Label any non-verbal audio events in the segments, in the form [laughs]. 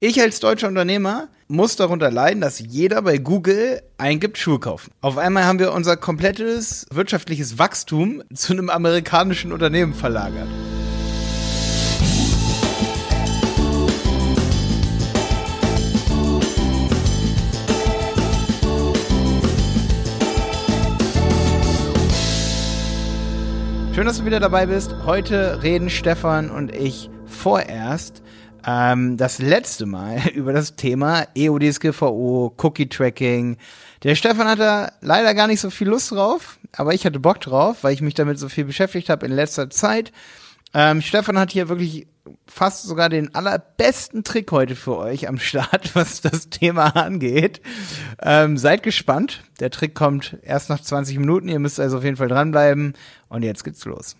Ich als deutscher Unternehmer muss darunter leiden, dass jeder bei Google eingibt Schuhe kaufen. Auf einmal haben wir unser komplettes wirtschaftliches Wachstum zu einem amerikanischen Unternehmen verlagert. Schön, dass du wieder dabei bist. Heute reden Stefan und ich vorerst ähm, das letzte Mal [laughs] über das Thema EODSGVO, Cookie-Tracking. Der Stefan hatte leider gar nicht so viel Lust drauf, aber ich hatte Bock drauf, weil ich mich damit so viel beschäftigt habe in letzter Zeit. Ähm, Stefan hat hier wirklich fast sogar den allerbesten Trick heute für euch am Start, [laughs] was das Thema angeht. Ähm, seid gespannt. Der Trick kommt erst nach 20 Minuten. Ihr müsst also auf jeden Fall dranbleiben. Und jetzt geht's los.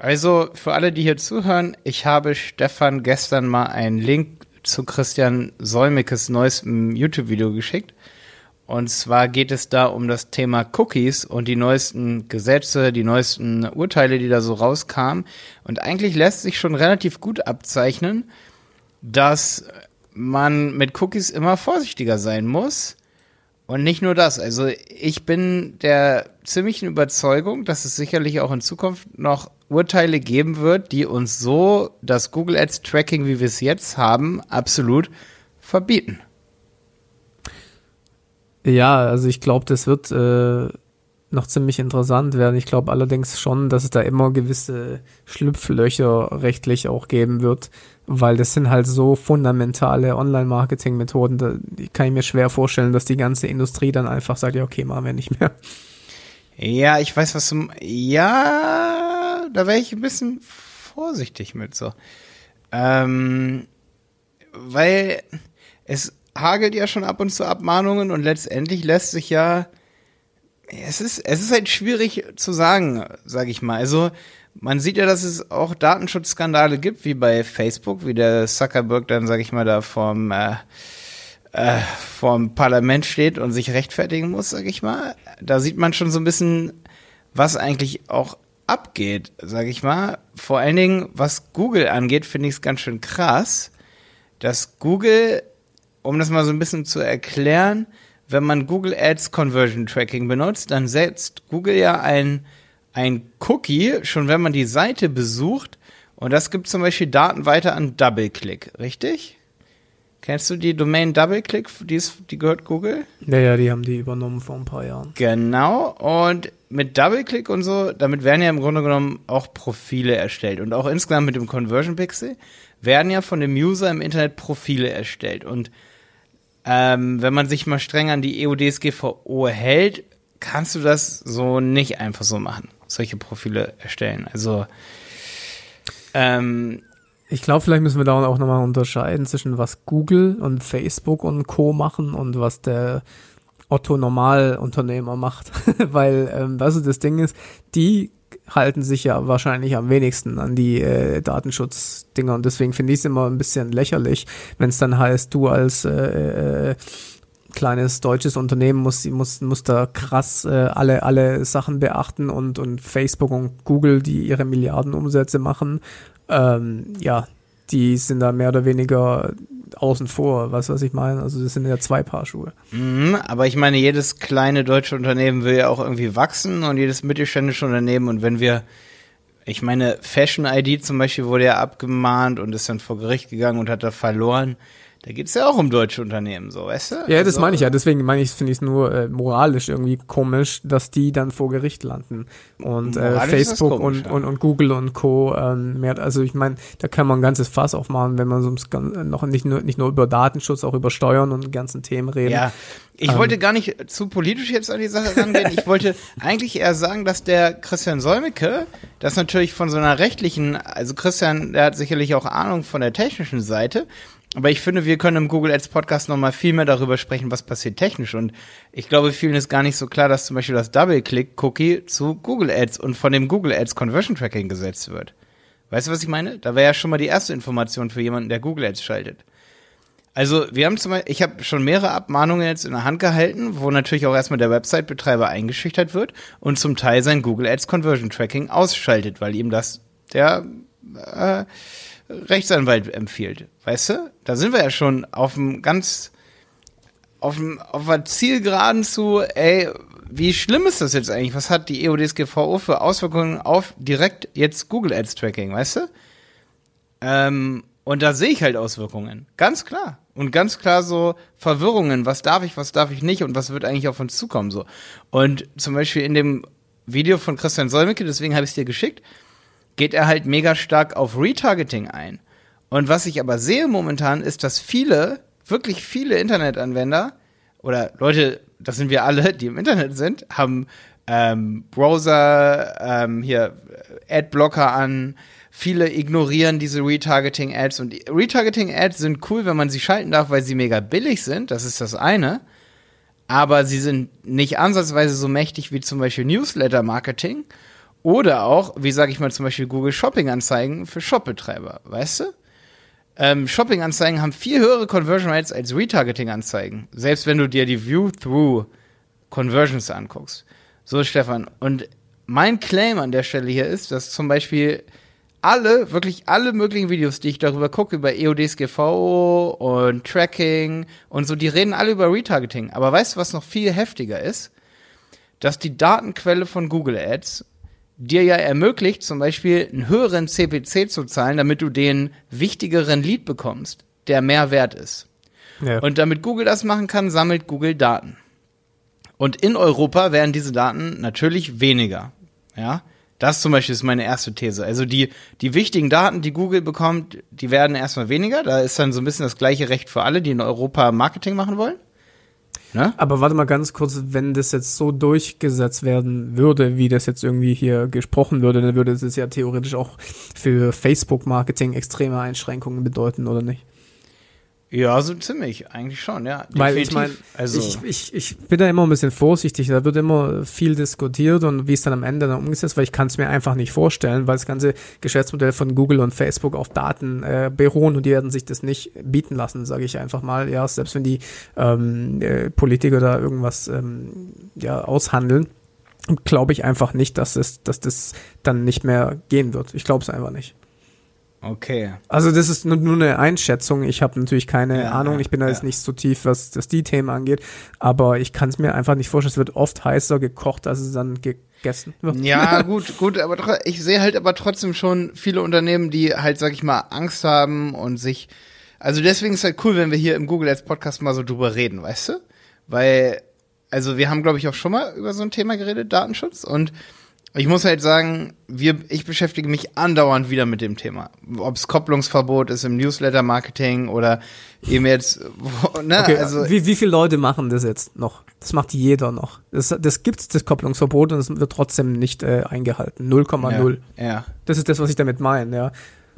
Also für alle, die hier zuhören, ich habe Stefan gestern mal einen Link zu Christian Solmekes neuestem YouTube-Video geschickt. Und zwar geht es da um das Thema Cookies und die neuesten Gesetze, die neuesten Urteile, die da so rauskamen. Und eigentlich lässt sich schon relativ gut abzeichnen, dass man mit Cookies immer vorsichtiger sein muss. Und nicht nur das. Also ich bin der ziemlichen Überzeugung, dass es sicherlich auch in Zukunft noch Urteile geben wird, die uns so das Google Ads Tracking, wie wir es jetzt haben, absolut verbieten. Ja, also ich glaube, das wird äh, noch ziemlich interessant werden. Ich glaube allerdings schon, dass es da immer gewisse Schlupflöcher rechtlich auch geben wird, weil das sind halt so fundamentale Online-Marketing-Methoden. Da kann ich mir schwer vorstellen, dass die ganze Industrie dann einfach sagt, ja, okay, machen wir nicht mehr. Ja, ich weiß, was du. Ja, da wäre ich ein bisschen vorsichtig mit so. Ähm, weil es hagelt ja schon ab und zu Abmahnungen und letztendlich lässt sich ja. Es ist, es ist halt schwierig zu sagen, sag ich mal. Also, man sieht ja, dass es auch Datenschutzskandale gibt, wie bei Facebook, wie der Zuckerberg dann, sag ich mal, da vom, äh, äh, vom Parlament steht und sich rechtfertigen muss, sag ich mal. Da sieht man schon so ein bisschen, was eigentlich auch abgeht, sag ich mal. Vor allen Dingen, was Google angeht, finde ich es ganz schön krass, dass Google, um das mal so ein bisschen zu erklären, wenn man Google Ads Conversion Tracking benutzt, dann setzt Google ja ein ein Cookie, schon wenn man die Seite besucht, und das gibt zum Beispiel Daten weiter an DoubleClick, richtig? Kennst du die Domain DoubleClick? Die, ist, die gehört Google? Ja, ja, die haben die übernommen vor ein paar Jahren. Genau. Und mit DoubleClick und so, damit werden ja im Grunde genommen auch Profile erstellt. Und auch insgesamt mit dem Conversion Pixel werden ja von dem User im Internet Profile erstellt. Und ähm, wenn man sich mal streng an die EUDSGVO hält, kannst du das so nicht einfach so machen solche Profile erstellen. Also ähm, ich glaube, vielleicht müssen wir da auch nochmal unterscheiden zwischen was Google und Facebook und Co. machen und was der Otto Normalunternehmer macht. [laughs] Weil, ähm, weißt du, das Ding ist, die halten sich ja wahrscheinlich am wenigsten an die äh, Datenschutzdinger und deswegen finde ich es immer ein bisschen lächerlich, wenn es dann heißt, du als äh, äh, kleines deutsches Unternehmen muss, muss, muss da krass äh, alle, alle Sachen beachten und, und Facebook und Google, die ihre Milliardenumsätze machen, ähm, ja, die sind da mehr oder weniger außen vor, weißt du, was ich meine? Also das sind ja zwei Paar Schuhe. Mhm, aber ich meine, jedes kleine deutsche Unternehmen will ja auch irgendwie wachsen und jedes mittelständische Unternehmen und wenn wir ich meine, Fashion ID zum Beispiel wurde ja abgemahnt und ist dann vor Gericht gegangen und hat da verloren. Da geht's ja auch um deutsche Unternehmen, so, weißt du? Ja, also, das meine ich ja. Deswegen meine ich, finde ich es nur äh, moralisch irgendwie komisch, dass die dann vor Gericht landen. Und äh, Facebook komisch, und, ja. und, und Google und Co. Ähm, mehr, also ich meine, da kann man ein ganzes Fass aufmachen, wenn man so noch nicht nur, nicht nur über Datenschutz, auch über Steuern und ganzen Themen reden. Ja, ich ähm, wollte gar nicht zu politisch jetzt an die Sache rangehen. Ich wollte [laughs] eigentlich eher sagen, dass der Christian Solmecke das natürlich von so einer rechtlichen, also Christian, der hat sicherlich auch Ahnung von der technischen Seite, aber ich finde, wir können im Google Ads Podcast nochmal viel mehr darüber sprechen, was passiert technisch. Und ich glaube, vielen ist gar nicht so klar, dass zum Beispiel das Double-Click-Cookie zu Google Ads und von dem Google Ads Conversion Tracking gesetzt wird. Weißt du, was ich meine? Da wäre ja schon mal die erste Information für jemanden, der Google Ads schaltet. Also, wir haben zum Beispiel, ich habe schon mehrere Abmahnungen jetzt in der Hand gehalten, wo natürlich auch erstmal der Website-Betreiber eingeschüchtert wird und zum Teil sein Google Ads Conversion Tracking ausschaltet, weil ihm das der äh, Rechtsanwalt empfiehlt. Weißt du? Da sind wir ja schon auf dem ganz, auf dem, auf der Zielgeraden zu, ey, wie schlimm ist das jetzt eigentlich? Was hat die EODSGVO für Auswirkungen auf direkt jetzt Google Ads Tracking, weißt du? Ähm, und da sehe ich halt Auswirkungen. Ganz klar. Und ganz klar so Verwirrungen. Was darf ich, was darf ich nicht und was wird eigentlich auf uns zukommen so. Und zum Beispiel in dem Video von Christian Solmecke, deswegen habe ich es dir geschickt, geht er halt mega stark auf Retargeting ein. Und was ich aber sehe momentan ist, dass viele, wirklich viele Internetanwender oder Leute, das sind wir alle, die im Internet sind, haben ähm, Browser, ähm, hier Adblocker an, viele ignorieren diese Retargeting-Ads und Retargeting-Ads sind cool, wenn man sie schalten darf, weil sie mega billig sind, das ist das eine, aber sie sind nicht ansatzweise so mächtig wie zum Beispiel Newsletter-Marketing oder auch, wie sage ich mal zum Beispiel Google Shopping-Anzeigen für Shopbetreiber, weißt du? Ähm, Shopping-Anzeigen haben viel höhere Conversion Rates als Retargeting-Anzeigen, selbst wenn du dir die View-Through-Conversions anguckst. So, Stefan. Und mein Claim an der Stelle hier ist, dass zum Beispiel alle, wirklich alle möglichen Videos, die ich darüber gucke, über EODSGV und Tracking und so, die reden alle über Retargeting. Aber weißt du, was noch viel heftiger ist? Dass die Datenquelle von Google Ads dir ja ermöglicht, zum Beispiel einen höheren CPC zu zahlen, damit du den wichtigeren Lead bekommst, der mehr wert ist. Ja. Und damit Google das machen kann, sammelt Google Daten. Und in Europa werden diese Daten natürlich weniger. Ja. Das zum Beispiel ist meine erste These. Also die, die wichtigen Daten, die Google bekommt, die werden erstmal weniger. Da ist dann so ein bisschen das gleiche Recht für alle, die in Europa Marketing machen wollen. Ne? Aber warte mal ganz kurz, wenn das jetzt so durchgesetzt werden würde, wie das jetzt irgendwie hier gesprochen würde, dann würde es ja theoretisch auch für Facebook-Marketing extreme Einschränkungen bedeuten, oder nicht? Ja, so ziemlich, eigentlich schon, ja. Weil ich meine, also ich, ich, ich bin da immer ein bisschen vorsichtig, da wird immer viel diskutiert und wie es dann am Ende dann umgesetzt, weil ich kann es mir einfach nicht vorstellen, weil das ganze Geschäftsmodell von Google und Facebook auf Daten äh, beruhen und die werden sich das nicht bieten lassen, sage ich einfach mal. Ja, selbst wenn die ähm, äh, Politiker da irgendwas ähm, ja, aushandeln, glaube ich einfach nicht, dass es, dass das dann nicht mehr gehen wird. Ich glaube es einfach nicht. Okay. Also das ist nur, nur eine Einschätzung. Ich habe natürlich keine ja, Ahnung. Ich bin da ja. jetzt nicht so tief, was das die Themen angeht. Aber ich kann es mir einfach nicht vorstellen. Es wird oft heißer gekocht, als es dann gegessen wird. Ja, [laughs] gut, gut. Aber ich sehe halt aber trotzdem schon viele Unternehmen, die halt, sag ich mal, Angst haben und sich. Also deswegen ist halt cool, wenn wir hier im Google Ads Podcast mal so drüber reden, weißt du? Weil, also wir haben, glaube ich, auch schon mal über so ein Thema geredet, Datenschutz. Und ich muss halt sagen, wir, ich beschäftige mich andauernd wieder mit dem Thema. Ob es Kopplungsverbot ist im Newsletter-Marketing oder eben jetzt, ne, okay, also. Wie, wie viele Leute machen das jetzt noch? Das macht jeder noch. Das, das gibt's, das Kopplungsverbot, und es wird trotzdem nicht äh, eingehalten. 0,0. Ja, ja. Das ist das, was ich damit meine, ja.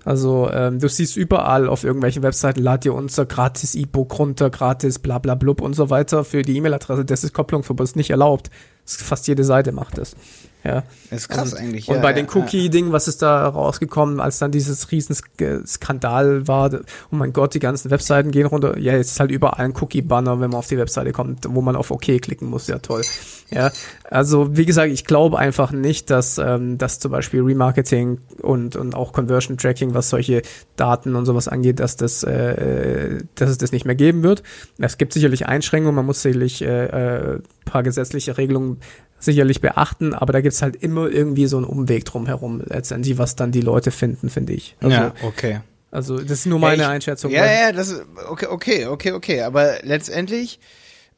Also ähm, du siehst überall auf irgendwelchen Webseiten, lad dir unser gratis E-Book runter, gratis bla bla blub und so weiter für die E-Mail-Adresse. Das ist Kopplungsverbot, ist nicht erlaubt. Fast jede Seite macht das. Ja. Das ist krass und, eigentlich. Und ja, bei den Cookie-Dingen, was ist da rausgekommen, als dann dieses Riesenskandal war, oh mein Gott, die ganzen Webseiten gehen runter. Ja, jetzt ist halt überall ein Cookie-Banner, wenn man auf die Webseite kommt, wo man auf OK klicken muss. Ja, toll. Ja, also wie gesagt, ich glaube einfach nicht, dass, ähm, dass zum Beispiel Remarketing und, und auch Conversion Tracking, was solche Daten und sowas angeht, dass das, äh, dass es das nicht mehr geben wird. Es gibt sicherlich Einschränkungen, man muss sicherlich äh, äh, paar gesetzliche Regelungen sicherlich beachten, aber da gibt's halt immer irgendwie so einen Umweg drumherum, letztendlich, was dann die Leute finden, finde ich. Also, ja, okay. Also, das ist nur meine ja, ich, Einschätzung. Ja, ja, das ist, okay, okay, okay, okay, aber letztendlich,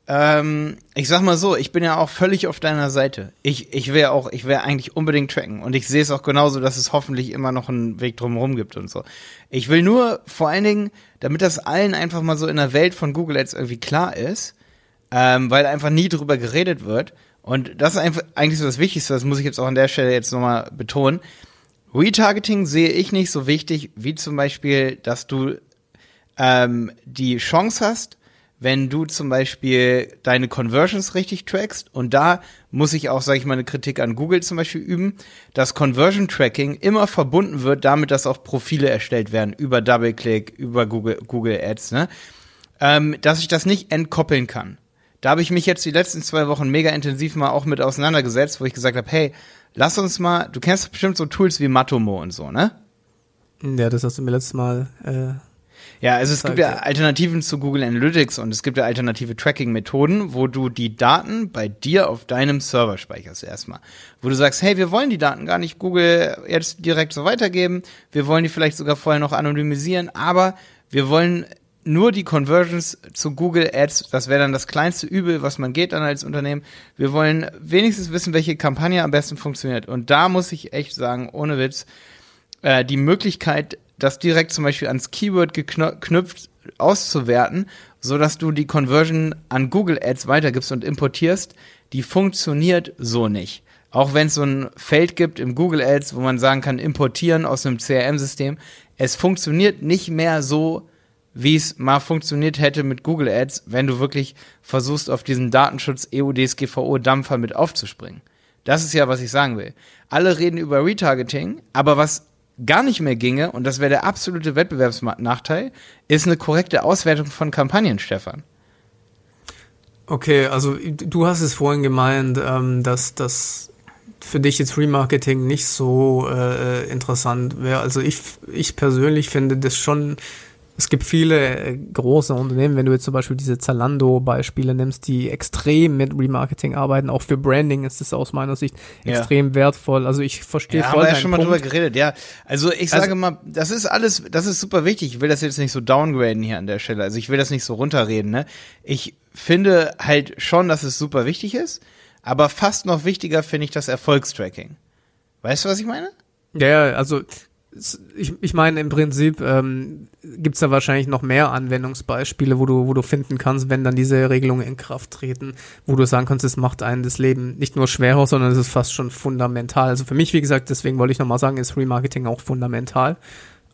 ähm, ich sag mal so, ich bin ja auch völlig auf deiner Seite. Ich, ich will auch, ich will eigentlich unbedingt tracken und ich sehe es auch genauso, dass es hoffentlich immer noch einen Weg drumherum gibt und so. Ich will nur vor allen Dingen, damit das allen einfach mal so in der Welt von Google jetzt irgendwie klar ist, ähm, weil einfach nie drüber geredet wird, und das ist einfach eigentlich so das Wichtigste, das muss ich jetzt auch an der Stelle jetzt nochmal betonen. Retargeting sehe ich nicht so wichtig, wie zum Beispiel, dass du ähm, die Chance hast, wenn du zum Beispiel deine Conversions richtig trackst. Und da muss ich auch, sage ich mal, eine Kritik an Google zum Beispiel üben, dass Conversion Tracking immer verbunden wird damit, dass auch Profile erstellt werden über DoubleClick, über Google, Google Ads, ne? Ähm, dass ich das nicht entkoppeln kann. Da habe ich mich jetzt die letzten zwei Wochen mega intensiv mal auch mit auseinandergesetzt, wo ich gesagt habe, hey, lass uns mal, du kennst bestimmt so Tools wie Matomo und so, ne? Ja, das hast du mir letztes Mal. Äh, ja, also es gibt ja Alternativen zu Google Analytics und es gibt ja alternative Tracking-Methoden, wo du die Daten bei dir auf deinem Server speicherst erstmal. Wo du sagst, hey, wir wollen die Daten gar nicht Google jetzt direkt so weitergeben, wir wollen die vielleicht sogar vorher noch anonymisieren, aber wir wollen nur die Conversions zu Google Ads, das wäre dann das kleinste Übel, was man geht dann als Unternehmen. Wir wollen wenigstens wissen, welche Kampagne am besten funktioniert. Und da muss ich echt sagen, ohne Witz, äh, die Möglichkeit, das direkt zum Beispiel ans Keyword geknüpft auszuwerten, so dass du die Conversion an Google Ads weitergibst und importierst, die funktioniert so nicht. Auch wenn es so ein Feld gibt im Google Ads, wo man sagen kann, importieren aus einem CRM-System, es funktioniert nicht mehr so, wie es mal funktioniert hätte mit Google Ads, wenn du wirklich versuchst, auf diesen Datenschutz EU-DSGVO-Dampfer mit aufzuspringen. Das ist ja, was ich sagen will. Alle reden über Retargeting, aber was gar nicht mehr ginge, und das wäre der absolute Wettbewerbsnachteil, ist eine korrekte Auswertung von Kampagnen, Stefan. Okay, also du hast es vorhin gemeint, ähm, dass das für dich jetzt Remarketing nicht so äh, interessant wäre. Also ich, ich persönlich finde das schon es gibt viele äh, große Unternehmen, wenn du jetzt zum Beispiel diese Zalando-Beispiele nimmst, die extrem mit Remarketing arbeiten, auch für Branding ist das aus meiner Sicht ja. extrem wertvoll. Also ich verstehe ja, voll. Haben wir ja schon mal drüber geredet, ja. Also ich also, sage mal, das ist alles, das ist super wichtig. Ich will das jetzt nicht so downgraden hier an der Stelle. Also ich will das nicht so runterreden, ne? Ich finde halt schon, dass es super wichtig ist, aber fast noch wichtiger finde ich das Erfolgstracking. Weißt du, was ich meine? Ja, also ich, ich meine, im Prinzip ähm, gibt da wahrscheinlich noch mehr Anwendungsbeispiele, wo du, wo du finden kannst, wenn dann diese Regelungen in Kraft treten, wo du sagen kannst, es macht einen das Leben nicht nur schwerer, sondern es ist fast schon fundamental. Also für mich, wie gesagt, deswegen wollte ich nochmal sagen, ist Remarketing auch fundamental.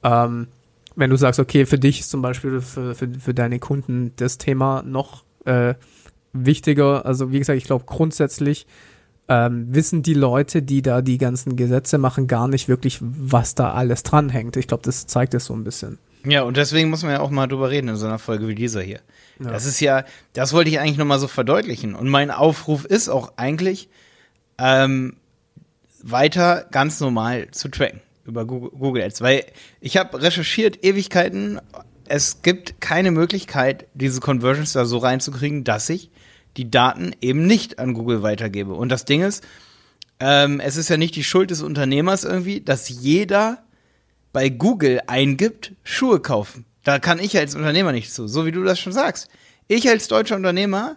Ähm, wenn du sagst, okay, für dich ist zum Beispiel für, für, für deine Kunden das Thema noch äh, wichtiger. Also wie gesagt, ich glaube grundsätzlich ähm, wissen die Leute, die da die ganzen Gesetze machen, gar nicht wirklich, was da alles dranhängt. Ich glaube, das zeigt es so ein bisschen. Ja, und deswegen muss man ja auch mal drüber reden in so einer Folge wie dieser hier. Ja. Das ist ja, das wollte ich eigentlich nochmal so verdeutlichen. Und mein Aufruf ist auch eigentlich, ähm, weiter ganz normal zu tracken über Google Ads. Weil ich habe recherchiert Ewigkeiten, es gibt keine Möglichkeit, diese Conversions da so reinzukriegen, dass ich die Daten eben nicht an Google weitergebe. Und das Ding ist, ähm, es ist ja nicht die Schuld des Unternehmers irgendwie, dass jeder bei Google eingibt, Schuhe kaufen. Da kann ich als Unternehmer nicht zu, so wie du das schon sagst. Ich als deutscher Unternehmer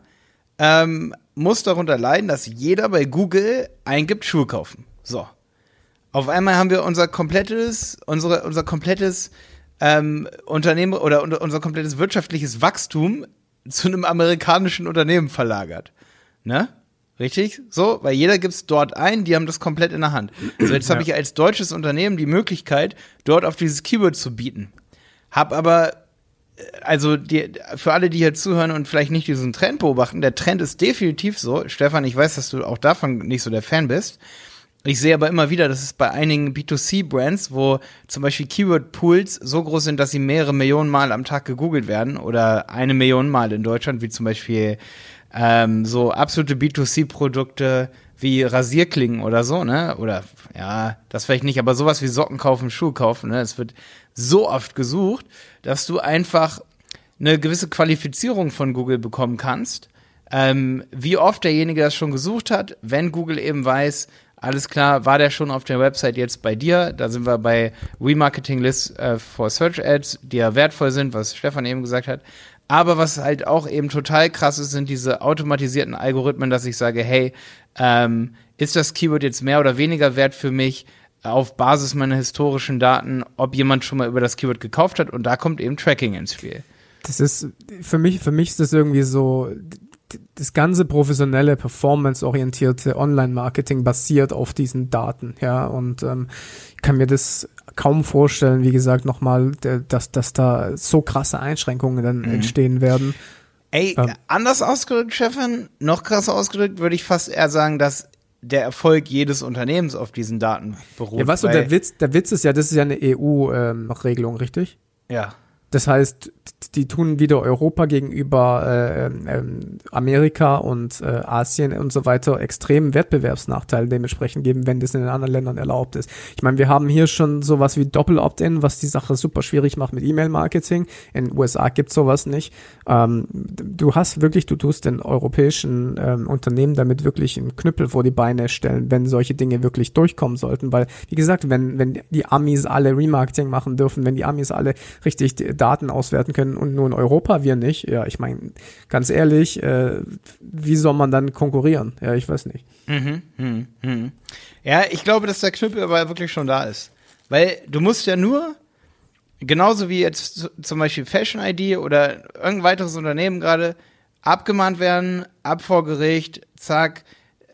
ähm, muss darunter leiden, dass jeder bei Google eingibt, Schuhe kaufen. So. Auf einmal haben wir unser komplettes, unsere, unser komplettes ähm, Unternehmen oder unser komplettes wirtschaftliches Wachstum zu einem amerikanischen Unternehmen verlagert. Ne? Richtig? So, weil jeder gibt es dort ein, die haben das komplett in der Hand. So, jetzt ja. habe ich als deutsches Unternehmen die Möglichkeit, dort auf dieses Keyword zu bieten. Hab aber, äh, also die, für alle, die hier zuhören und vielleicht nicht diesen Trend beobachten, der Trend ist definitiv so. Stefan, ich weiß, dass du auch davon nicht so der Fan bist. Ich sehe aber immer wieder, dass es bei einigen B2C-Brands, wo zum Beispiel Keyword-Pools so groß sind, dass sie mehrere Millionen Mal am Tag gegoogelt werden oder eine Million Mal in Deutschland, wie zum Beispiel ähm, so absolute B2C-Produkte wie Rasierklingen oder so, ne? Oder ja, das vielleicht nicht, aber sowas wie Socken kaufen, Schuhe kaufen, ne? Es wird so oft gesucht, dass du einfach eine gewisse Qualifizierung von Google bekommen kannst. Ähm, wie oft derjenige das schon gesucht hat, wenn Google eben weiß, alles klar, war der schon auf der Website jetzt bei dir? Da sind wir bei Remarketing Lists äh, for Search Ads, die ja wertvoll sind, was Stefan eben gesagt hat. Aber was halt auch eben total krass ist, sind diese automatisierten Algorithmen, dass ich sage, hey, ähm, ist das Keyword jetzt mehr oder weniger wert für mich auf Basis meiner historischen Daten, ob jemand schon mal über das Keyword gekauft hat? Und da kommt eben Tracking ins Spiel. Das ist für mich, für mich ist das irgendwie so, das ganze professionelle, performance-orientierte Online-Marketing basiert auf diesen Daten, ja, und ähm, ich kann mir das kaum vorstellen, wie gesagt, nochmal, dass, dass da so krasse Einschränkungen dann mhm. entstehen werden. Ey, ähm, anders ausgedrückt, Stefan, noch krasser ausgedrückt, würde ich fast eher sagen, dass der Erfolg jedes Unternehmens auf diesen Daten beruht. Ja, weißt du, der Witz, der Witz ist ja, das ist ja eine EU-Regelung, ähm, richtig? Ja. Das heißt, die tun wieder Europa gegenüber äh, äh, Amerika und äh, Asien und so weiter extremen Wettbewerbsnachteil dementsprechend geben, wenn das in den anderen Ländern erlaubt ist. Ich meine, wir haben hier schon sowas wie Doppel-Opt-in, was die Sache super schwierig macht mit E-Mail-Marketing. In den USA gibt's sowas nicht. Ähm, du hast wirklich, du tust den europäischen ähm, Unternehmen damit wirklich einen Knüppel vor die Beine stellen, wenn solche Dinge wirklich durchkommen sollten, weil, wie gesagt, wenn, wenn die Amis alle Remarketing machen dürfen, wenn die Amis alle richtig Daten auswerten können und nur in Europa wir nicht, ja, ich meine, ganz ehrlich, äh, wie soll man dann konkurrieren? Ja, ich weiß nicht. Mhm, mhm, mhm. Ja, ich glaube, dass der Knüppel aber wirklich schon da ist. Weil du musst ja nur, genauso wie jetzt zum Beispiel Fashion ID oder irgendein weiteres Unternehmen gerade, abgemahnt werden, ab vor Gericht, zack,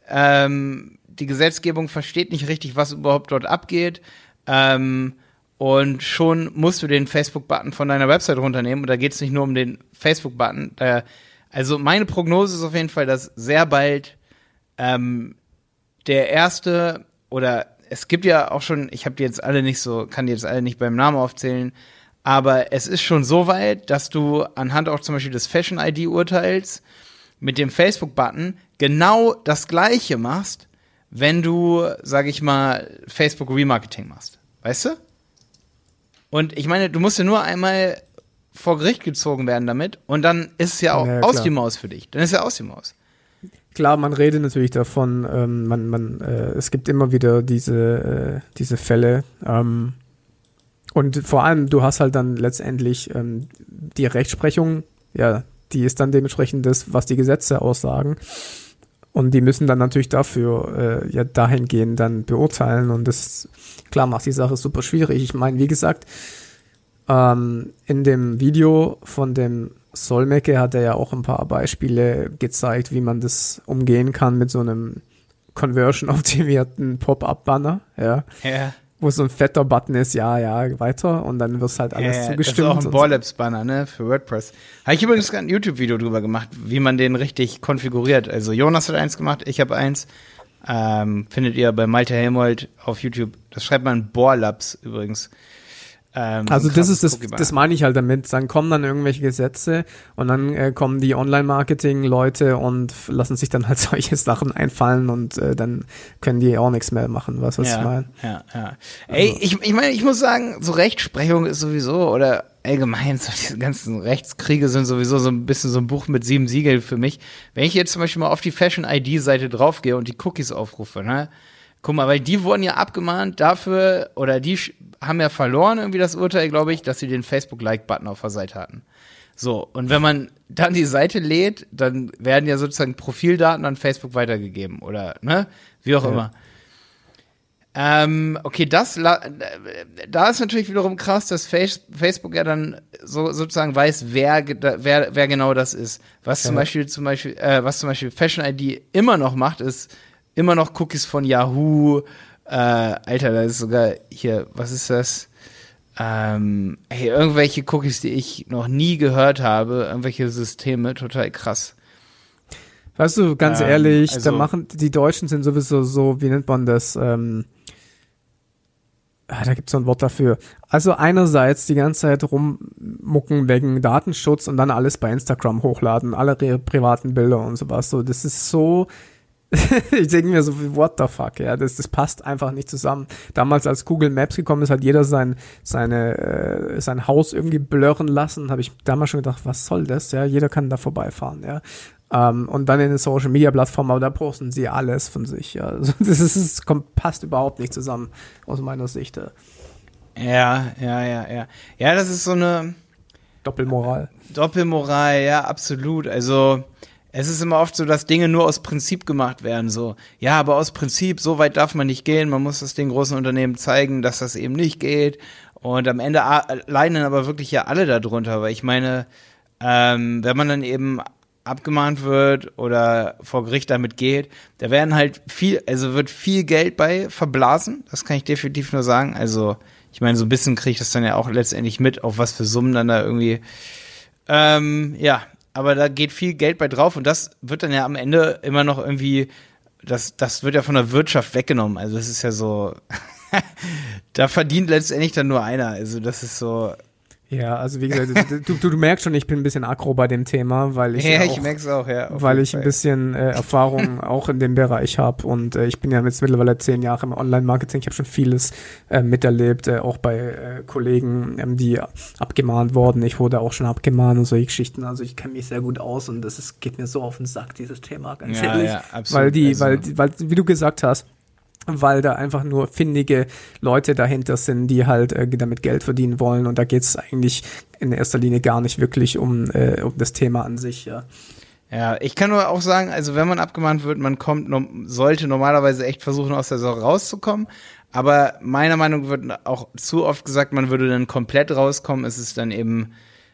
ähm, die Gesetzgebung versteht nicht richtig, was überhaupt dort abgeht. Ähm, und schon musst du den Facebook-Button von deiner Website runternehmen. Und da geht es nicht nur um den Facebook-Button. Also meine Prognose ist auf jeden Fall, dass sehr bald ähm, der erste oder es gibt ja auch schon, ich habe die jetzt alle nicht so, kann die jetzt alle nicht beim Namen aufzählen, aber es ist schon so weit, dass du anhand auch zum Beispiel des Fashion-ID-Urteils mit dem Facebook-Button genau das gleiche machst, wenn du, sag ich mal, Facebook Remarketing machst. Weißt du? Und ich meine, du musst ja nur einmal vor Gericht gezogen werden damit und dann ist es ja auch ja, aus die Maus für dich. Dann ist ja aus die Maus. Klar, man redet natürlich davon, ähm, man, man, äh, es gibt immer wieder diese, äh, diese Fälle. Ähm, und vor allem, du hast halt dann letztendlich ähm, die Rechtsprechung, ja, die ist dann dementsprechend das, was die Gesetze aussagen. Und die müssen dann natürlich dafür äh, ja dahingehend dann beurteilen. Und das klar macht die Sache super schwierig. Ich meine, wie gesagt, ähm, in dem Video von dem Solmecke hat er ja auch ein paar Beispiele gezeigt, wie man das umgehen kann mit so einem conversion-optimierten Pop-up-Banner. Ja. ja wo so ein fetter Button ist, ja, ja, weiter und dann wird halt alles ja, zugestimmt. Das ist auch ein Borlabs-Banner, ne, für WordPress. Habe ich übrigens gerade ein YouTube-Video drüber gemacht, wie man den richtig konfiguriert. Also Jonas hat eins gemacht, ich habe eins. Ähm, findet ihr bei Malte Helmold auf YouTube. Das schreibt man Borlabs übrigens. Ähm, also das ist das, das meine ich halt damit. Dann kommen dann irgendwelche Gesetze und dann äh, kommen die Online-Marketing-Leute und lassen sich dann halt [laughs] solche Sachen einfallen und äh, dann können die auch nichts mehr machen, was, was ja, ich meine. Ja, ja. Ey, also. ich, ich meine, ich muss sagen, so Rechtsprechung ist sowieso oder allgemein so [laughs] diese ganzen Rechtskriege sind sowieso so ein bisschen so ein Buch mit sieben Siegeln für mich. Wenn ich jetzt zum Beispiel mal auf die Fashion-ID-Seite draufgehe und die Cookies aufrufe, ne? Guck mal, weil die wurden ja abgemahnt dafür, oder die haben ja verloren irgendwie das Urteil, glaube ich, dass sie den Facebook-Like-Button auf der Seite hatten. So, und wenn man dann die Seite lädt, dann werden ja sozusagen Profildaten an Facebook weitergegeben oder, ne? Wie auch ja. immer. Ähm, okay, das, da ist natürlich wiederum krass, dass Facebook ja dann so sozusagen weiß, wer, wer, wer genau das ist. Was ja. zum Beispiel, zum Beispiel, äh, was zum Beispiel Fashion ID immer noch macht, ist immer noch Cookies von Yahoo, äh, Alter, da ist sogar hier, was ist das? Ähm, hey, irgendwelche Cookies, die ich noch nie gehört habe, irgendwelche Systeme, total krass. Weißt du, ganz ähm, ehrlich, also, da machen die Deutschen sind sowieso so, wie nennt man das? Ähm, ah, da gibt's so ein Wort dafür. Also einerseits die ganze Zeit rummucken wegen Datenschutz und dann alles bei Instagram hochladen, alle privaten Bilder und sowas. So, das ist so [laughs] ich denke mir so, what the fuck, ja, das, das passt einfach nicht zusammen. Damals, als Google Maps gekommen ist, hat jeder sein, seine, äh, sein Haus irgendwie blurren lassen. Habe ich damals schon gedacht, was soll das? Ja, jeder kann da vorbeifahren, ja. Ähm, und dann in den Social Media Plattformen, aber da posten sie alles von sich, ja. [laughs] Also, das ist, das kommt, passt überhaupt nicht zusammen, aus meiner Sicht. Ja, ja, ja, ja. Ja, das ist so eine Doppelmoral. Doppelmoral, ja, absolut. Also, es ist immer oft so, dass Dinge nur aus Prinzip gemacht werden. So, ja, aber aus Prinzip, so weit darf man nicht gehen. Man muss das den großen Unternehmen zeigen, dass das eben nicht geht. Und am Ende leiden aber wirklich ja alle darunter, weil ich meine, ähm, wenn man dann eben abgemahnt wird oder vor Gericht damit geht, da werden halt viel, also wird viel Geld bei verblasen. Das kann ich definitiv nur sagen. Also, ich meine, so ein bisschen kriege ich das dann ja auch letztendlich mit, auf was für Summen dann da irgendwie ähm, ja, aber da geht viel Geld bei drauf und das wird dann ja am Ende immer noch irgendwie, das, das wird ja von der Wirtschaft weggenommen. Also das ist ja so, [laughs] da verdient letztendlich dann nur einer. Also das ist so. Ja, also wie gesagt, du, du, du merkst schon, ich bin ein bisschen aggro bei dem Thema, weil ich Ja, auch, ich merk's auch, ja. weil ich ein bisschen äh, Erfahrung [laughs] auch in dem Bereich habe und äh, ich bin ja jetzt mittlerweile zehn Jahre im Online-Marketing. Ich habe schon vieles äh, miterlebt, äh, auch bei äh, Kollegen, ähm, die abgemahnt wurden. Ich wurde auch schon abgemahnt und solche Geschichten. Also ich kenne mich sehr gut aus und das ist, geht mir so auf den Sack, dieses Thema, ganz Ja, ehrlich. ja, absolut. weil die, Also- weil, weil, wie du gesagt hast, weil da einfach nur findige Leute dahinter sind, die halt äh, damit Geld verdienen wollen. Und da geht es eigentlich in erster Linie gar nicht wirklich um, äh, um das Thema an sich. Ja. Ja, ich kann nur auch sagen, also wenn man abgemahnt wird, man kommt, nom- sollte normalerweise echt versuchen, aus der Sache rauszukommen. Aber meiner Meinung nach wird auch zu oft gesagt, man würde dann komplett rauskommen. Es ist dann eben,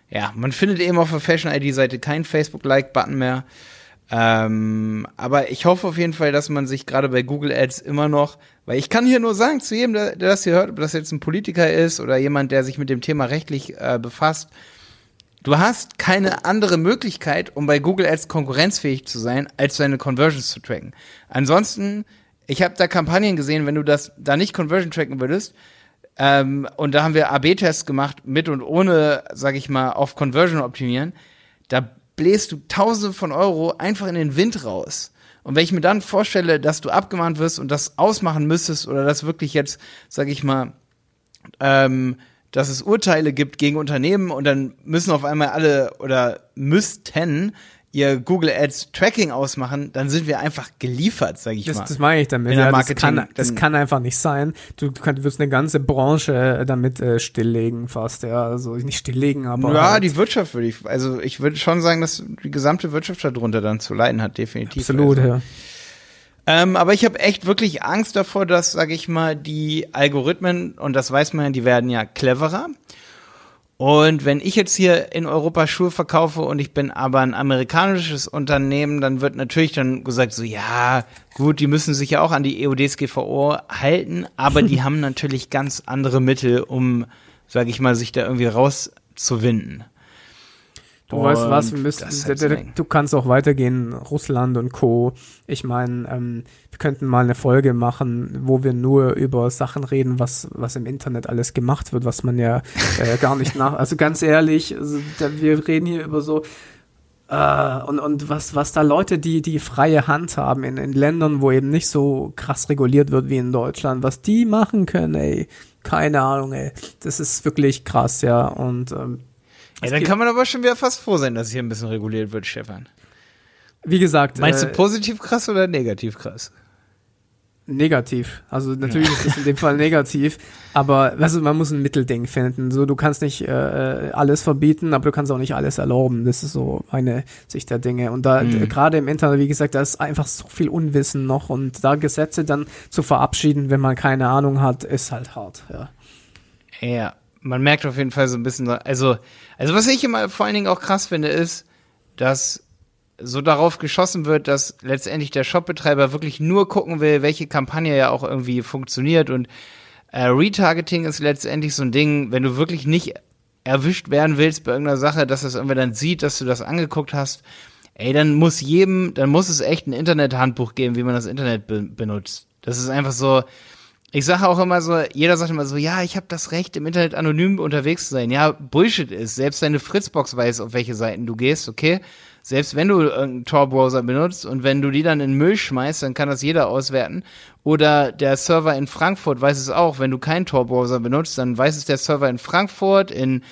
ja, man findet eben auf der Fashion-ID-Seite keinen Facebook-Like-Button mehr. Ähm, aber ich hoffe auf jeden Fall, dass man sich gerade bei Google Ads immer noch, weil ich kann hier nur sagen, zu jedem, der, der das hier hört, ob das jetzt ein Politiker ist oder jemand, der sich mit dem Thema rechtlich äh, befasst, Du hast keine andere Möglichkeit, um bei Google Ads konkurrenzfähig zu sein, als deine Conversions zu tracken. Ansonsten, ich habe da Kampagnen gesehen, wenn du das da nicht Conversion tracken würdest, ähm, und da haben wir AB-Tests gemacht, mit und ohne, sag ich mal, auf Conversion optimieren, da bläst du Tausende von Euro einfach in den Wind raus. Und wenn ich mir dann vorstelle, dass du abgemahnt wirst und das ausmachen müsstest oder das wirklich jetzt, sag ich mal, ähm, dass es Urteile gibt gegen Unternehmen und dann müssen auf einmal alle oder müssten ihr Google Ads Tracking ausmachen, dann sind wir einfach geliefert, sage ich Das, mal. das meine ich damit. Ja, das, kann, das kann einfach nicht sein. Du, du kannst, wirst eine ganze Branche äh, damit äh, stilllegen fast. Ja, also nicht stilllegen, aber ja, halt, die Wirtschaft würde ich, also ich würde schon sagen, dass die gesamte Wirtschaft darunter dann zu leiden hat, definitiv. absolut. Also. Ja. Ähm, aber ich habe echt wirklich Angst davor, dass, sage ich mal, die Algorithmen, und das weiß man ja, die werden ja cleverer. Und wenn ich jetzt hier in Europa Schuhe verkaufe und ich bin aber ein amerikanisches Unternehmen, dann wird natürlich dann gesagt, so ja, gut, die müssen sich ja auch an die EUDSGVO halten, aber die [laughs] haben natürlich ganz andere Mittel, um, sage ich mal, sich da irgendwie rauszuwinden. Du weißt was, wir Und müssen, du kannst auch weitergehen, Russland und Co. Ich meine, ähm, wir könnten mal eine Folge machen, wo wir nur über Sachen reden, was, was im Internet alles gemacht wird, was man ja äh, gar nicht nach, [laughs] also ganz ehrlich, also, da, wir reden hier über so, äh, und, und was, was da Leute, die, die freie Hand haben in, in Ländern, wo eben nicht so krass reguliert wird wie in Deutschland, was die machen können, ey, keine Ahnung, ey. Das ist wirklich krass, ja. Und ähm, Ja, dann kann man aber schon wieder fast froh sein, dass hier ein bisschen reguliert wird, Stefan. wie gesagt, Meinst äh, du positiv krass oder negativ krass? Negativ. Also natürlich ist es in dem Fall negativ, aber also man muss ein Mittelding finden. So, du kannst nicht äh, alles verbieten, aber du kannst auch nicht alles erlauben. Das ist so meine Sicht der Dinge. Und da Mhm. gerade im Internet, wie gesagt, da ist einfach so viel Unwissen noch und da Gesetze dann zu verabschieden, wenn man keine Ahnung hat, ist halt hart. Ja. Ja, man merkt auf jeden Fall so ein bisschen, also, also was ich immer vor allen Dingen auch krass finde, ist, dass so darauf geschossen wird, dass letztendlich der Shopbetreiber wirklich nur gucken will, welche Kampagne ja auch irgendwie funktioniert und äh, Retargeting ist letztendlich so ein Ding, wenn du wirklich nicht erwischt werden willst bei irgendeiner Sache, dass das irgendwer dann sieht, dass du das angeguckt hast, ey, dann muss jedem, dann muss es echt ein Internethandbuch geben, wie man das Internet be benutzt. Das ist einfach so, ich sage auch immer so, jeder sagt immer so, ja, ich habe das Recht, im Internet anonym unterwegs zu sein. Ja, Bullshit ist. Selbst deine Fritzbox weiß, auf welche Seiten du gehst, okay? Selbst wenn du irgendeinen Tor-Browser benutzt und wenn du die dann in Müll schmeißt, dann kann das jeder auswerten. Oder der Server in Frankfurt weiß es auch. Wenn du keinen Tor-Browser benutzt, dann weiß es der Server in Frankfurt, in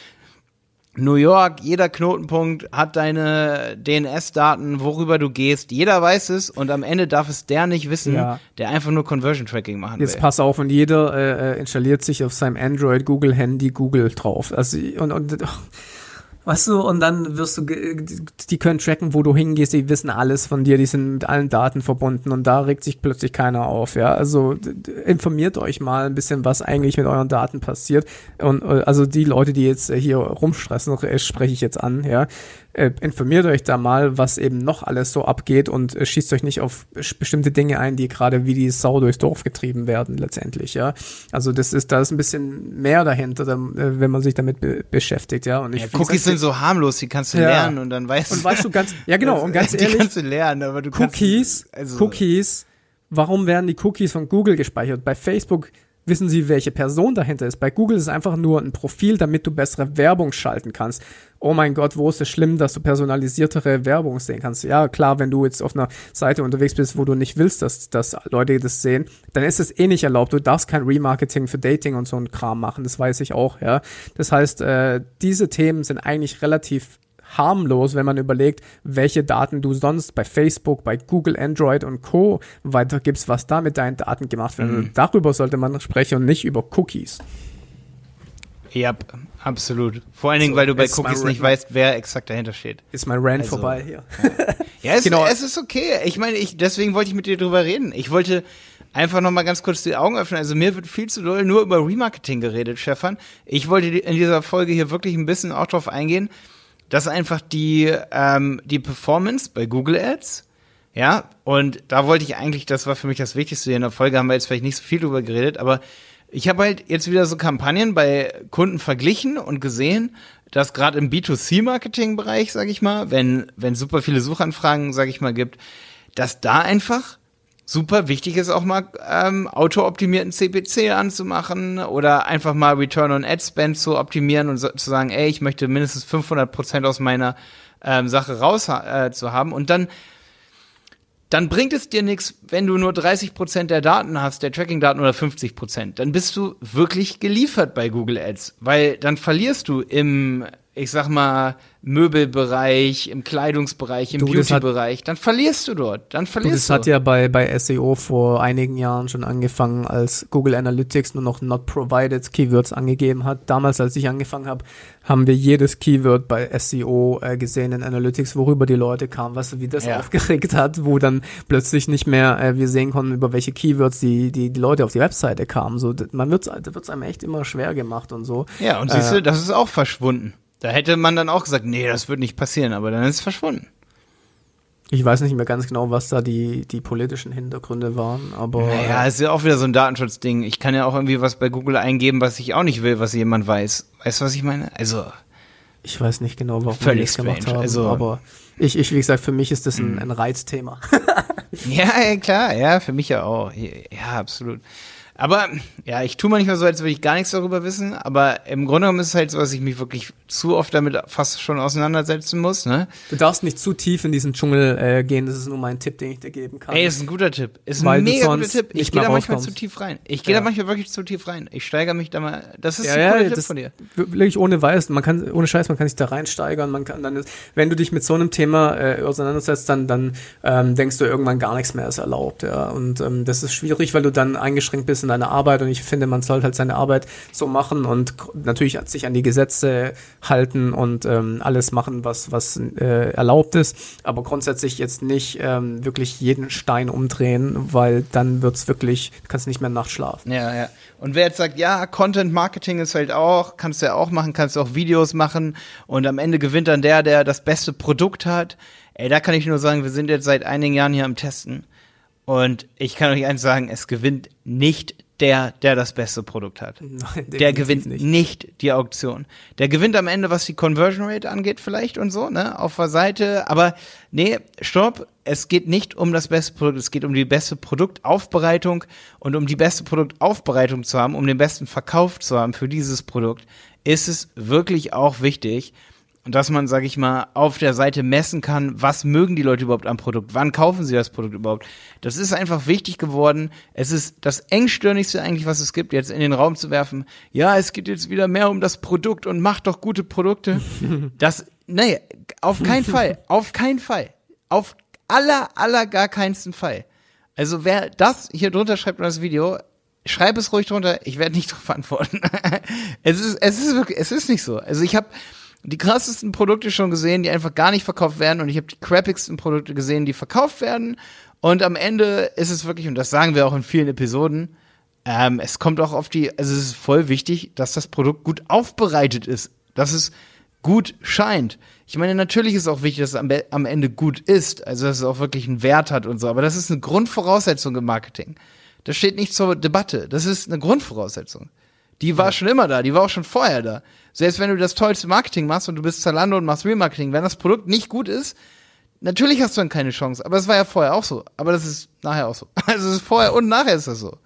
New York, jeder Knotenpunkt hat deine DNS-Daten, worüber du gehst. Jeder weiß es und am Ende darf es der nicht wissen, Ja. der einfach nur Conversion Tracking machen Jetzt will. pass auf und jeder äh, äh, installiert sich auf seinem Android Google Handy Google drauf. Also und, und Weißt du, und dann wirst du, die können tracken, wo du hingehst, die wissen alles von dir, die sind mit allen Daten verbunden und da regt sich plötzlich keiner auf, ja. Also informiert euch mal ein bisschen, was eigentlich mit euren Daten passiert. Und äh, also die Leute, die jetzt hier rumstressen, äh, spreche ich jetzt an, ja. Äh, informiert euch da mal, was eben noch alles so abgeht und äh, schießt euch nicht auf bes- bestimmte Dinge ein, die gerade wie die Sau durchs Dorf getrieben werden, letztendlich, ja. Also das ist, da ist ein bisschen mehr dahinter, da, äh, wenn man sich damit be beschäftigt, ja. Und ich, Ja, Cookies sind so harmlos, die kannst du Ja. lernen und dann weißt und weißt du ganz, ja genau, [laughs] und ganz die ehrlich, kannst du lernen, aber du Cookies, kannst, also, Cookies, warum werden die Cookies von Google gespeichert? Bei Facebook wissen sie, welche Person dahinter ist. Bei Google ist es einfach nur ein Profil, damit du bessere Werbung schalten kannst. Oh mein Gott, wo ist es schlimm, dass du personalisiertere Werbung sehen kannst? Ja, klar, wenn du jetzt auf einer Seite unterwegs bist, wo du nicht willst, dass, dass Leute das sehen, dann ist es eh nicht erlaubt. Du darfst kein Remarketing für Dating und so ein Kram machen, das weiß ich auch, ja. Das heißt, äh, diese Themen sind eigentlich relativ harmlos, wenn man überlegt, welche Daten du sonst bei Facebook, bei Google, Android und Co. weitergibst, was da mit deinen Daten gemacht wird. Mhm. Darüber sollte man sprechen und nicht über Cookies. Ja, absolut. Vor allen Dingen, so, weil du bei Cookies nicht weißt, wer exakt dahinter steht. Ist mein Rant also, vorbei hier. Ja, es, [laughs] genau. es ist okay. Ich meine, ich, deswegen wollte ich mit dir drüber reden. Ich wollte einfach noch mal ganz kurz die Augen öffnen. Also mir wird viel zu doll nur über Remarketing geredet, Stefan. Ich wollte in dieser Folge hier wirklich ein bisschen auch drauf eingehen, dass einfach die, ähm, die Performance bei Google Ads, ja, und da wollte ich eigentlich, das war für mich das Wichtigste in der Folge, haben wir jetzt vielleicht nicht so viel drüber geredet, aber ich habe halt jetzt wieder so Kampagnen bei Kunden verglichen und gesehen, dass gerade im B2C-Marketing-Bereich, sage ich mal, wenn wenn super viele Suchanfragen, sage ich mal, gibt, dass da einfach super wichtig ist auch mal ähm, auto-optimierten CPC anzumachen oder einfach mal Return on Ad Spend zu optimieren und so, zu sagen, ey, ich möchte mindestens 500 Prozent aus meiner ähm, Sache raus äh, zu haben und dann dann bringt es dir nichts, wenn du nur 30 Prozent der Daten hast, der Tracking-Daten oder 50 Prozent. Dann bist du wirklich geliefert bei Google Ads, weil dann verlierst du im ich sag mal, Möbelbereich, im Kleidungsbereich, im Beautybereich, dann verlierst du dort. Dann verlierst du. Das du. hat ja bei, bei SEO vor einigen Jahren schon angefangen, als Google Analytics nur noch Not Provided Keywords angegeben hat. Damals, als ich angefangen habe, haben wir jedes Keyword bei SEO äh, gesehen in Analytics, worüber die Leute kamen, was wie das ja. aufgeregt hat, wo dann plötzlich nicht mehr äh, wir sehen konnten, über welche Keywords die, die, die Leute auf die Webseite kamen. So, man wird es einem echt immer schwer gemacht und so. Ja, und siehst du, äh, das ist auch verschwunden. Da hätte man dann auch gesagt, nee, das wird nicht passieren, aber dann ist es verschwunden. Ich weiß nicht mehr ganz genau, was da die, die politischen Hintergründe waren, aber. Naja, es ist ja auch wieder so ein Datenschutzding. Ich kann ja auch irgendwie was bei Google eingeben, was ich auch nicht will, was jemand weiß. Weißt du, was ich meine? Also. Ich weiß nicht genau, warum wir das gemacht haben, also, aber ich, ich, wie gesagt, für mich ist das ein, hm. ein Reizthema. [laughs] ja, ja, klar, ja, für mich ja auch. Ja, absolut. Aber ja, ich tue manchmal so, als würde ich gar nichts darüber wissen, aber im Grunde genommen ist es halt so, dass ich mich wirklich zu oft damit fast schon auseinandersetzen muss. Ne? Du darfst nicht zu tief in diesen Dschungel äh, gehen, das ist nur mein Tipp, den ich dir geben kann. Ey, ist ein guter Tipp. Ist ein mega guter Tipp. Ich gehe da manchmal zu tief rein. Ich gehe ja. da manchmal wirklich zu tief rein. Ich steigere mich da mal. Das ist ja, ein guter ja, Tipp von dir. Wirklich ohne Weiß, man kann, ohne Scheiß, man kann sich da reinsteigern, man kann dann, wenn du dich mit so einem Thema äh, auseinandersetzt, dann, dann ähm, denkst du irgendwann gar nichts mehr ist erlaubt, ja. Und ähm, das ist schwierig, weil du dann eingeschränkt bist in deiner Arbeit und ich finde, man sollte halt seine Arbeit so machen und natürlich sich an die Gesetze halten und ähm, alles machen, was, was äh, erlaubt ist, aber grundsätzlich jetzt nicht ähm, wirklich jeden Stein umdrehen, weil dann wird's wirklich, du kannst nicht mehr nachts schlafen. Ja, ja. Und wer jetzt sagt, ja, Content Marketing ist halt auch, kannst du ja auch machen, kannst du auch Videos machen und am Ende gewinnt dann der, der das beste Produkt hat. Ey, da kann ich nur sagen, wir sind jetzt seit einigen Jahren hier am Testen. Und ich kann euch eins sagen, es gewinnt nicht der, der das beste Produkt hat. Nein, der gewinnt nicht. nicht. die Auktion. Der gewinnt am Ende, was die Conversion Rate angeht, vielleicht und so, ne, auf der Seite. Aber nee, stopp. Es geht nicht um das beste Produkt. Es geht um die beste Produktaufbereitung. Und um die beste Produktaufbereitung zu haben, um den besten Verkauf zu haben für dieses Produkt, ist es wirklich auch wichtig, und dass man, sag ich mal, auf der Seite messen kann, was mögen die Leute überhaupt am Produkt, wann kaufen sie das Produkt überhaupt. Das ist einfach wichtig geworden. Es ist das engstirnigste eigentlich, was es gibt, jetzt in den Raum zu werfen. Ja, es geht jetzt wieder mehr um das Produkt und macht doch gute Produkte. [laughs] Das, nee, auf keinen Fall, auf keinen Fall, auf aller, aller gar keinsten Fall. Also wer das hier drunter schreibt in das Video, schreib es ruhig drunter. Ich werde nicht darauf antworten. [laughs] es ist, es ist wirklich, es ist nicht so. Also ich habe die krassesten Produkte schon gesehen, die einfach gar nicht verkauft werden und ich habe die crappigsten Produkte gesehen, die verkauft werden und am Ende ist es wirklich, und das sagen wir auch in vielen Episoden, ähm, es kommt auch auf die, also es ist voll wichtig, dass das Produkt gut aufbereitet ist, dass es gut scheint. Ich meine, natürlich ist auch wichtig, dass es am, am Ende gut ist, also dass es auch wirklich einen Wert hat und so, aber das ist eine Grundvoraussetzung im Marketing. Das steht nicht zur Debatte, das ist eine Grundvoraussetzung. Die war ja. schon immer da, die war auch schon vorher da. Selbst wenn du das tollste Marketing machst und du bist Zalando und machst Remarketing, wenn das Produkt nicht gut ist, natürlich hast du dann keine Chance. Aber es war ja vorher auch so. Aber das ist nachher auch so. [laughs] Also es ist vorher und nachher ist das so.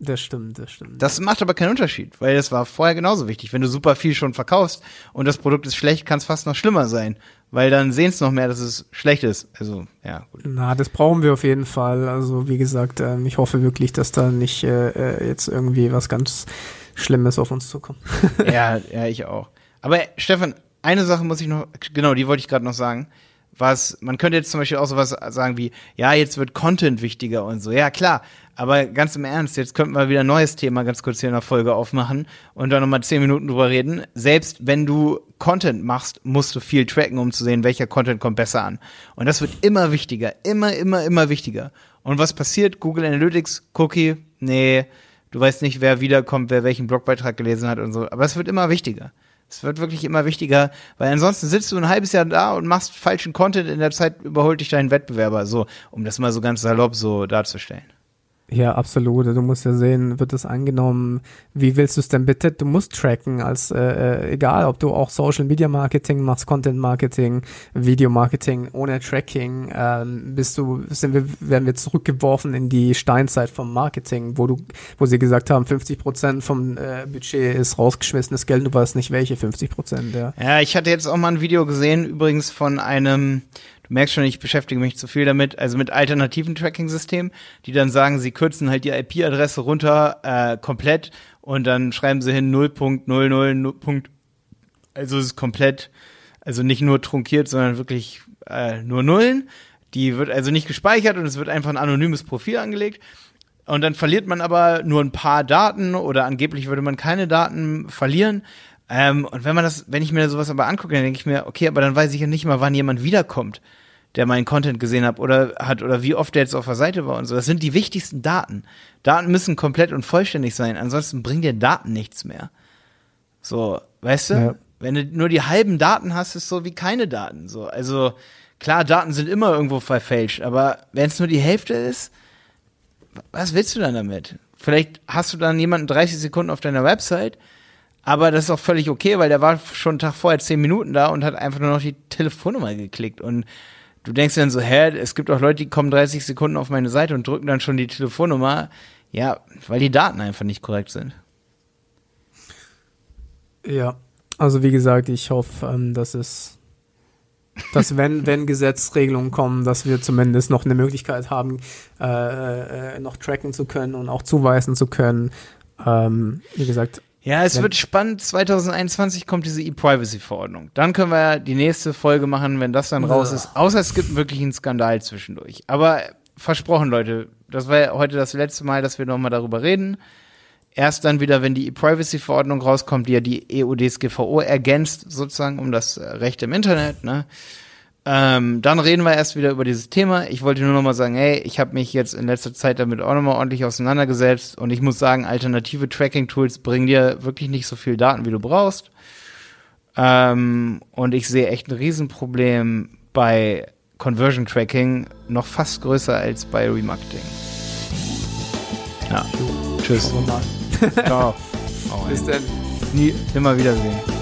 Das stimmt, das stimmt. Das macht aber keinen Unterschied, weil das war vorher genauso wichtig. Wenn du super viel schon verkaufst und das Produkt ist schlecht, kann es fast noch schlimmer sein, weil dann sehen es noch mehr, dass es schlecht ist. Also, ja, gut. Na, das brauchen wir auf jeden Fall. Also, wie gesagt, ähm, ich hoffe wirklich, dass da nicht äh, äh jetzt irgendwie was ganz Schlimmes auf uns zukommt. [laughs] ja, ja, ich auch. Aber Stefan, eine Sache muss ich noch, genau, die wollte ich gerade noch sagen was, man könnte jetzt zum Beispiel auch sowas sagen wie, ja, jetzt wird Content wichtiger und so. Ja, klar. Aber ganz im Ernst, jetzt könnten wir wieder ein neues Thema ganz kurz hier in der Folge aufmachen und dann nochmal zehn Minuten drüber reden. Selbst wenn du Content machst, musst du viel tracken, um zu sehen, welcher Content kommt besser an. Und das wird immer wichtiger. Immer, immer, immer wichtiger. Und was passiert? Google Analytics, Cookie, nee, du weißt nicht, wer wiederkommt, wer welchen Blogbeitrag gelesen hat und so. Aber es wird immer wichtiger. Es wird wirklich immer wichtiger, weil ansonsten sitzt du ein halbes Jahr da und machst falschen Content, in der Zeit überholt dich dein Wettbewerber, so, um das mal so ganz salopp so darzustellen. Ja, absolut. Du musst ja sehen, wird es angenommen, wie willst du es denn bitte? Du musst tracken, als äh, äh, egal, ob du auch Social Media Marketing machst, Content Marketing, Video Marketing, ohne Tracking, ähm, bist du, sind wir, werden wir zurückgeworfen in die Steinzeit vom Marketing, wo du, wo sie gesagt haben, 50 Prozent vom äh, Budget ist rausgeschmissenes Geld, du weißt nicht welche 50 Prozent, ja. Ja, ich hatte jetzt auch mal ein Video gesehen, übrigens von einem merkst schon, ich beschäftige mich zu viel damit, also mit alternativen Tracking-Systemen, die dann sagen, sie kürzen halt die IP-Adresse runter äh, komplett und dann schreiben sie hin 0.00, also es ist komplett, also nicht nur trunkiert, sondern wirklich äh, nur Nullen. Die wird also nicht gespeichert und es wird einfach ein anonymes Profil angelegt. Und dann verliert man aber nur ein paar Daten oder angeblich würde man keine Daten verlieren. Ähm, und wenn man das, wenn ich mir sowas aber angucke, dann denke ich mir, okay, aber dann weiß ich ja nicht mal, wann jemand wiederkommt der meinen Content gesehen hat oder hat oder wie oft der jetzt auf der Seite war und so. Das sind die wichtigsten Daten. Daten müssen komplett und vollständig sein, ansonsten bringt dir Daten nichts mehr. So, weißt du? Ja. Wenn du nur die halben Daten hast, ist so wie keine Daten. So, also klar, Daten sind immer irgendwo verfälscht, aber wenn es nur die Hälfte ist, was willst du dann damit? Vielleicht hast du dann jemanden 30 Sekunden auf deiner Website, aber das ist auch völlig okay, weil der war schon einen Tag vorher 10 Minuten da und hat einfach nur noch die Telefonnummer geklickt und du denkst dann so, hä, es gibt auch Leute, die kommen 30 Sekunden auf meine Seite und drücken dann schon die Telefonnummer. Ja, weil die Daten einfach nicht korrekt sind. Ja, also wie gesagt, ich hoffe, ähm, dass es, dass wenn, [laughs] wenn Gesetzregelungen kommen, dass wir zumindest noch eine Möglichkeit haben, äh, äh, noch tracken zu können und auch zuweisen zu können. Ähm, wie gesagt, ja, es wird spannend. 2021 kommt diese E-Privacy-Verordnung. Dann können wir die nächste Folge machen, wenn das dann raus ist. Außer es gibt wirklich einen Skandal zwischendurch. Aber versprochen, Leute, das war heute das letzte Mal, dass wir nochmal darüber reden. Erst dann wieder, wenn die E-Privacy-Verordnung rauskommt, die ja die EU-DSGVO ergänzt, sozusagen um das Recht im Internet, ne? Ähm, dann reden wir erst wieder über dieses Thema. Ich wollte nur noch mal sagen, hey, ich habe mich jetzt in letzter Zeit damit auch noch mal ordentlich auseinandergesetzt und ich muss sagen, alternative Tracking-Tools bringen dir wirklich nicht so viel Daten, wie du brauchst. Ähm, und ich sehe echt ein Riesenproblem bei Conversion Tracking, noch fast größer als bei Remarketing. Ja. Tschüss. Ciao. [laughs] Bis dann. Nie, immer wiedersehen.